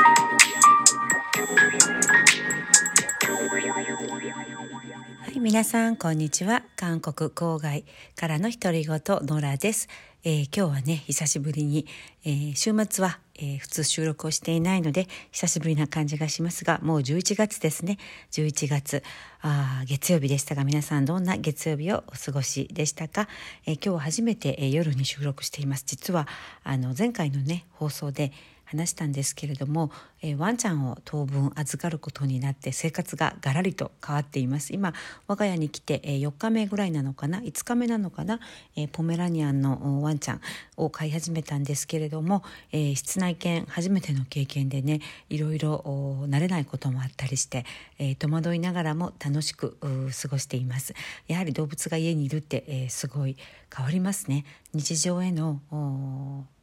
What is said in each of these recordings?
はい皆さんこんにちは。韓国郊外からの独り言ノラです、えー、今日はね久しぶりに、えー、週末は、えー、普通収録をしていないので久しぶりな感じがしますがもう11月ですね。11月あ月曜日でしたが皆さんどんな月曜日をお過ごしでしたか、え今日は初めて、え夜に収録しています。実はあの前回のね放送で話したんですけれども、えー、ワンちゃんを当分預かることになって生活がガラリと変わっています。今我が家に来て、えー、4日目ぐらいなのかな？5日目なのかな、えー、ポメラニアンのワンちゃんを飼い始めたんですけれども、えー、室内犬初めての経験でねいろいろ慣れないこともあったりして、えー、戸惑いながらも楽しく過ごしています。やはり動物が家にいるって、えー、すごい変わりますね。日常への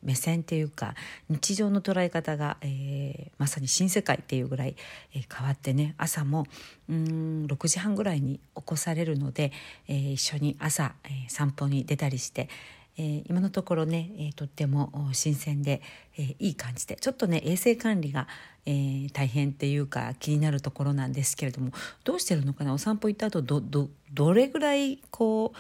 目線っていうか日常の捉え方が、えー、まさに新世界っていうぐらい、えー、変わってね朝もうん6時半ぐらいに起こされるので、えー、一緒に朝、え散歩に出たりして、え今のところね、えとっても新鮮で、えいい感じでちょっとね衛生管理が、え大変っていうか気になるところなんですけれどもどうしてるのかな？お散歩行った後どどどれぐらいこう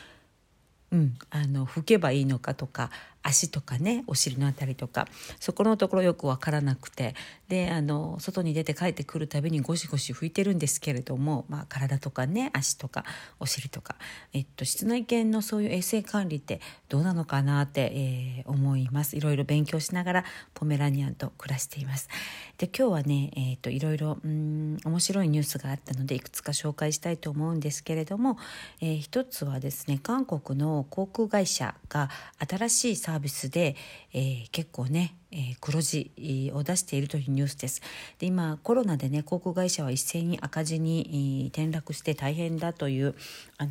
うん、あの拭けばいいのかとか足とかねお尻の辺りとかそこのところよく分からなくてであの外に出て帰ってくるたびにゴシゴシ拭いてるんですけれども、まあ、体とかね足とかお尻とか、えっと、室内犬のそういう衛生管理ってどうなのかなって、えー、思いますいろいろ勉強しながらポメラニアンと暮らしています。で今日はね、えー、っといろいろうん面白いニュースがあったのでいくつか紹介したいと思うんですけれども、えー、一つはですね韓国の航空会社が新しいサービスービスで、えー、結構ねえー、黒字を出しているというニュースです。で今コロナでね航空会社は一斉に赤字に転落して大変だという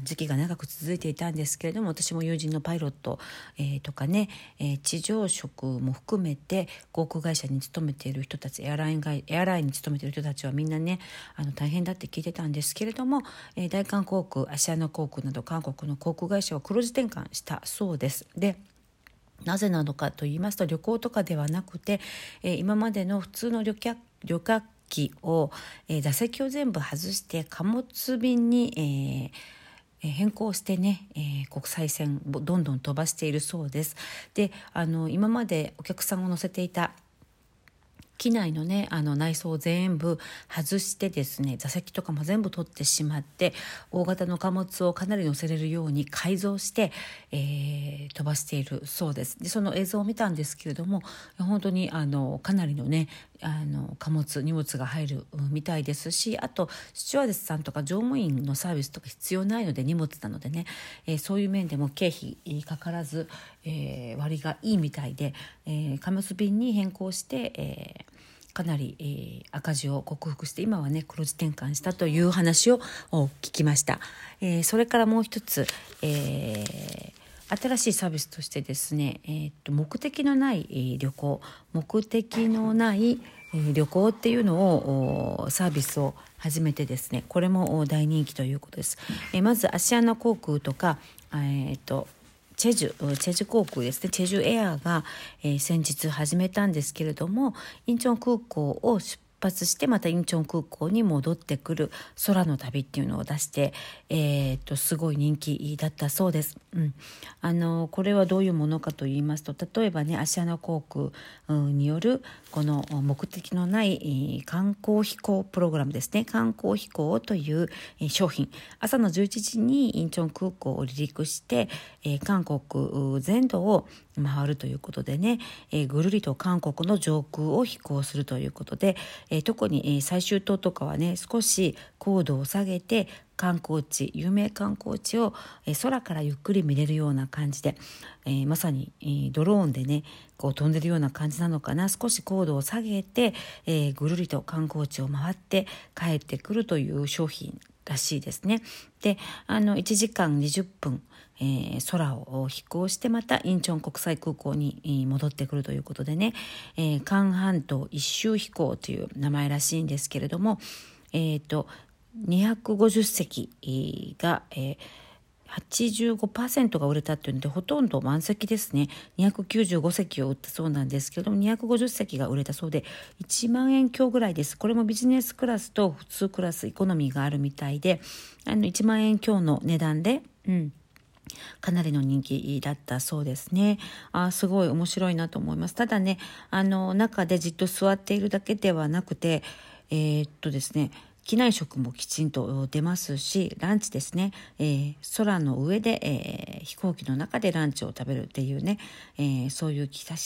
時期が長く続いていたんですけれども私も友人のパイロット、えー、とかね、え、地上職も含めて航空会社に勤めている人たちエアラインエアラインに勤めている人たちはみんなねあの大変だって聞いてたんですけれども、え、大韓航空アシアナ航空など韓国の航空会社は黒字転換したそうです。でなぜなのかと言いますと旅行とかではなくて、えー、今までの普通の旅客旅客機を、えー、座席を全部外して貨物便に、えー、変更してね、えー、国際線をどんどん飛ばしているそうです。であの今までお客さんを乗せていた機内のねあの内装を全部外してですね座席とかも全部取ってしまって大型の貨物をかなり乗せれるように改造して、えー、飛ばしているそうです。でその映像を見たんですけれども本当にあのかなりのねあの貨物荷物が入るみたいですしあとスチュワーデスさんとか乗務員のサービスとか必要ないので荷物なのでね、えー、そういう面でも経費かからず、えー、割がいいみたいで、えー、貨物便に変更して、えー、かなり、えー、赤字を克服して今はね黒字転換したという話を聞きました。えー、それからもう一つ、えー新しいサービスとしてですね、えー、と目的のない、えー、旅行目的のない、えー、旅行っていうのをサービスを始めてですねこれも大人気ということです。えー、まずアシアナ航空とか、えーと、チェジュチェジュ航空ですね。チェジュエアが、えー、先日始めたんですけれどもインチョン空港を出発してまたインチョン空港に戻ってくる空の旅っていうのを出して、えー、っとすごい人気だったそうです。うん、あのこれはどういうものかと言いますと例えばねアシアナ航空によるこの目的のない観光飛行プログラムですね。観光飛行という商品。朝の11時にインチョン空港を離陸して、え韓国全土を回るということでね、え、ぐるりと韓国の上空を飛行するということで、えー、特に、え、最終島とかはね少し高度を下げて観光地有名観光地を、え、空からゆっくり見れるような感じで、え、まさに、え、ドローンでねこう飛んでるような感じなのかな。少し高度を下げて、え、ぐるりと観光地を回って帰ってくるという商品らしいですね。であの1時間20分えー、空を飛行してまたインチョン国際空港に戻ってくるということでね、えー、韓半島一周飛行という名前らしいんですけれども、えーと、250隻が、えー85%が売れたっていうのでほとんど満席ですね295席を売ったそうなんですけども250席が売れたそうで1万円強ぐらいですこれもビジネスクラスと普通クラスエコノミーがあるみたいであの1万円強の値段でうんかなりの人気だったそうですね。あすごい面白いなと思います。ただね、あの中でじっと座っているだけではなくて、えー、っとですね、機内食もきちんと出ますしランチですね、えー、空の上で、えー、飛行機の中でランチを食べるっていうね、えー、そういう久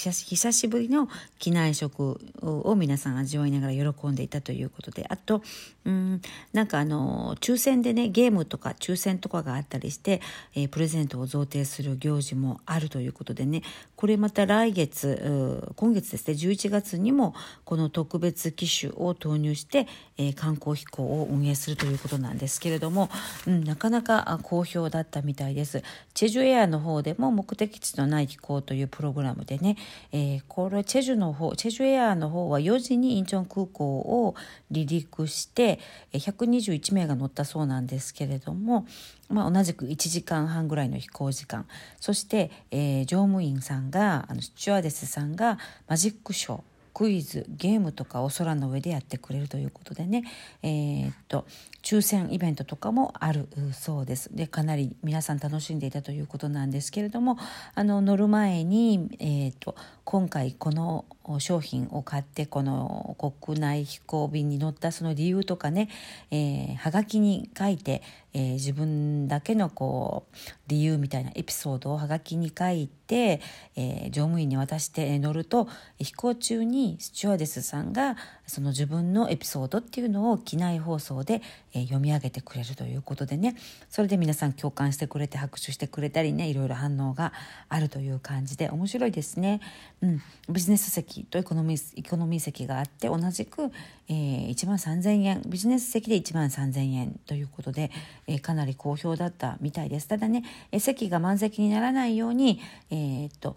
しぶりの機内食を皆さん味わいながら喜んでいたということで。あとうんなんかあの抽選でねゲームとか抽選とかがあったりして、えプレゼントを贈呈する行事もあるということでね。これまた来月今月ですね11月にもこの特別機種を投入して、え観光飛行を運営するということなんですけれども、うん、なかなか好評だったみたいです。チェジュエアの方でも目的地のない飛行というプログラムでね、えー、これチェジュの方チェジュエアの方は4時にインチョン空港を離陸して121名が乗ったそうなんですけれども、まあ、同じく1時間半ぐらいの飛行時間そして、えー、乗務員さんがあのスチュワーデスさんがマジックショークイズゲームとかを空の上でやってくれるということでね、えー、っと抽選イベントとかもあるそうです。でかなり皆さん楽しんでいたということなんですけれどもあの乗る前に、えー、っと今回この商品を買ってこの国内飛行便に乗ったその理由とかね、えー、はがきに書いて、えー、自分だけのこう理由みたいなエピソードをはがきに書いて、えー、乗務員に渡して乗ると飛行中にスチュワーデスさんがその自分のエピソードっていうのを機内放送で、えー、読み上げてくれるということでねそれで皆さん共感してくれて拍手してくれたりねいろいろ反応があるという感じで面白いですね。うん、ビジネス席とエコノミーエコノミー席があって同じく、えー、1万3000円。ビジネス席で1万3000円ということで、えー、かなり好評だったみたいです。ただね、えー、席が満席にならないように、えー、っと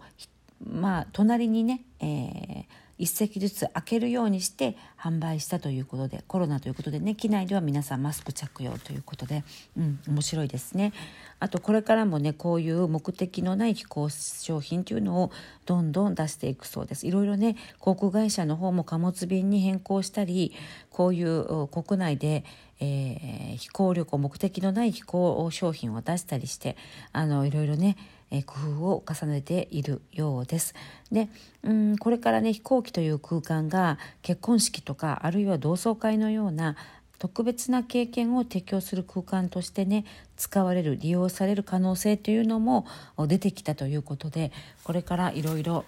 まあ隣にね、えー1席ずつ開けるようにして販売したということでコロナということでね機内では皆さんマスク着用ということで、うん、面白いですね。あとこれからもねこういう目的のない飛行商品というのをどんどん出していくそうです。いろいろね航空会社の方も貨物便に変更したりこういう国内でえー、飛行旅行目的のない飛行商品を出したりしてあのいろいろねえ工夫を重ねているようです。でうんこれからね飛行機という空間が結婚式とかあるいは同窓会のような特別な経験を提供する空間としてね使われる利用される可能性というのも出てきたということでこれからいろいろ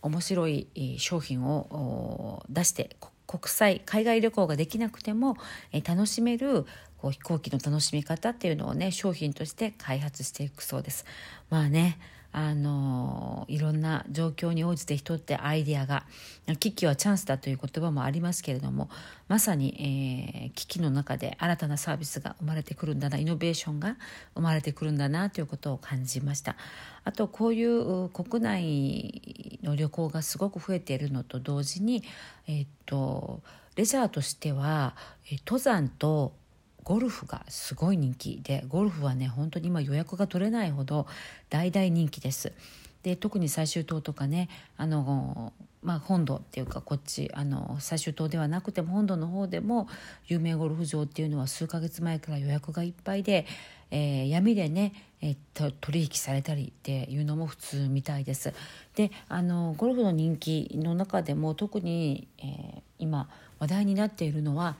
面白い商品を出して国際海外旅行ができなくてもえ楽しめるこう飛行機の楽しみ方っていうのをね商品として開発していくそうです。まあねあのいろんな状況に応じて人ってアイデアが危機はチャンスだという言葉もありますけれどもまさに、えー、危機の中で新たなサービスが生まれてくるんだなイノベーションが生まれてくるんだなということを感じました。あとこういう国内の旅行がすごく増えているのと同時に、えー、っとレジャーとしては登山とゴルフがすごい人気でゴルフはね本当に今予約が取れないほど大大人気です。で特に最終島とかねあの、まあ、本土っていうかこっちあの最終島ではなくても本土の方でも有名ゴルフ場っていうのは数ヶ月前から予約がいっぱいで、えー、闇でね、えー、取引されたりっていうのも普通みたいです。であのゴルフの人気の中でも特に、えー、今話題になっているのは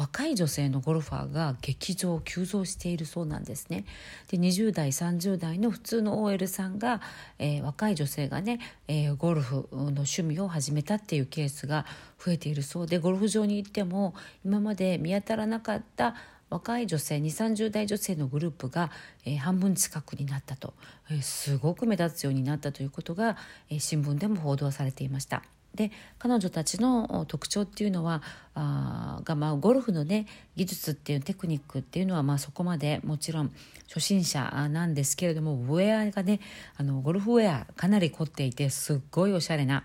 若い女性のゴルファーが激増急増しているそうなんですね。で20代30代の普通の OL さんが、えー、若い女性がね、えー、ゴルフの趣味を始めたっていうケースが増えているそうでゴルフ場に行っても今まで見当たらなかった若い女性2 3 0代女性のグループが、えー、半分近くになったと、えー、すごく目立つようになったということが、えー、新聞でも報道されていました。で彼女たちの特徴っていうのはあが、まあ、ゴルフのね技術っていうテクニックっていうのは、まあ、そこまでもちろん初心者なんですけれどもウェアがねあのゴルフウェアかなり凝っていてすっごいおしゃれな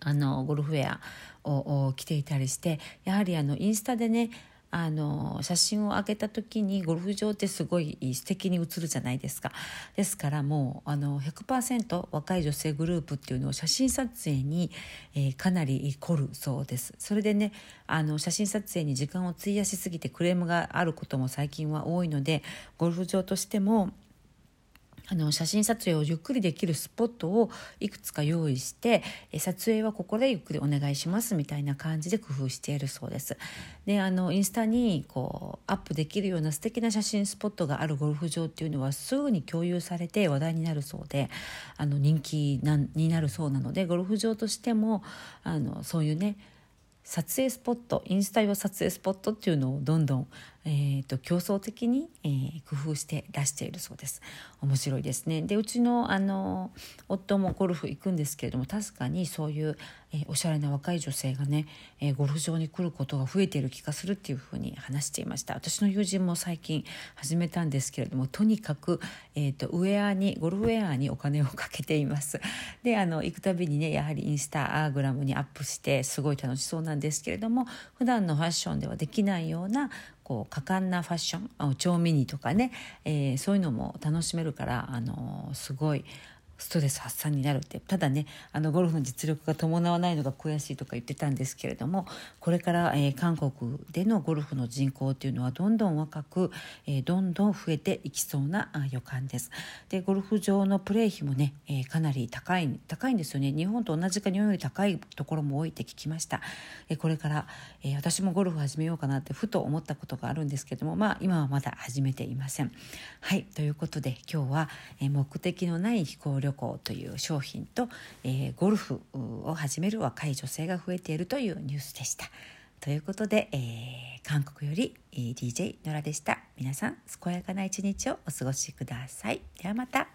あのゴルフウェアを着ていたりしてやはりあのインスタでねあの写真を上げた時にゴルフ場ってすごい素敵に写るじゃないですか。ですからもうあの100%若い女性グループっていうのを写真撮影に、えー、かなり凝るそうです。それでねあの写真撮影に時間を費やしすぎてクレームがあることも最近は多いのでゴルフ場としてもあの写真撮影をゆっくりできるスポットをいくつか用意して撮影はここでゆっくりお願いしますみたいな感じで工夫しているそうです。であのインスタにこうアップできるような素敵な写真スポットがあるゴルフ場っていうのはすぐに共有されて話題になるそうであの人気になるそうなのでゴルフ場としてもあのそういうね撮影スポットインスタ用撮影スポットっていうのをどんどんえーと、競争的に、えー、工夫して出しているそうです。面白いですね。でうちのあの夫もゴルフ行くんですけれども確かにそういう、えー、おしゃれな若い女性がね、えー、ゴルフ場に来ることが増えている気がするっていうふうに話していました。私の友人も最近始めたんですけれどもとにかく、えーと、ウェアにゴルフウェアにお金をかけています。であの行くたびにねやはりインスタグラムにアップしてすごい楽しそうなんですけれども普段のファッションではできないようなこう果敢なファッション調味煮とかね、えー、そういうのも楽しめるからあのすごいストレス発散になるってただねあのゴルフの実力が伴わないのが悔しいとか言ってたんですけれどもこれから、えー、韓国でのゴルフの人口っていうのはどんどん若く、えー、どんどん増えていきそうな予感です。でゴルフ場のプレー費もね、えー、かなり高い高いんですよね日本と同じか日本より高いところも多いって聞きました。えこれから、え私もゴルフ始めようかなってふと思ったことがあるんですけどもまあ今はまだ始めていません。はいということで今日は、え目的のない飛行旅行という商品と、えー、ゴルフを始める若い女性が増えているというニュースでした。ということで、えー、韓国より、えー、DJ ノラでした。皆さん健やかな一日をお過ごしください。ではまた。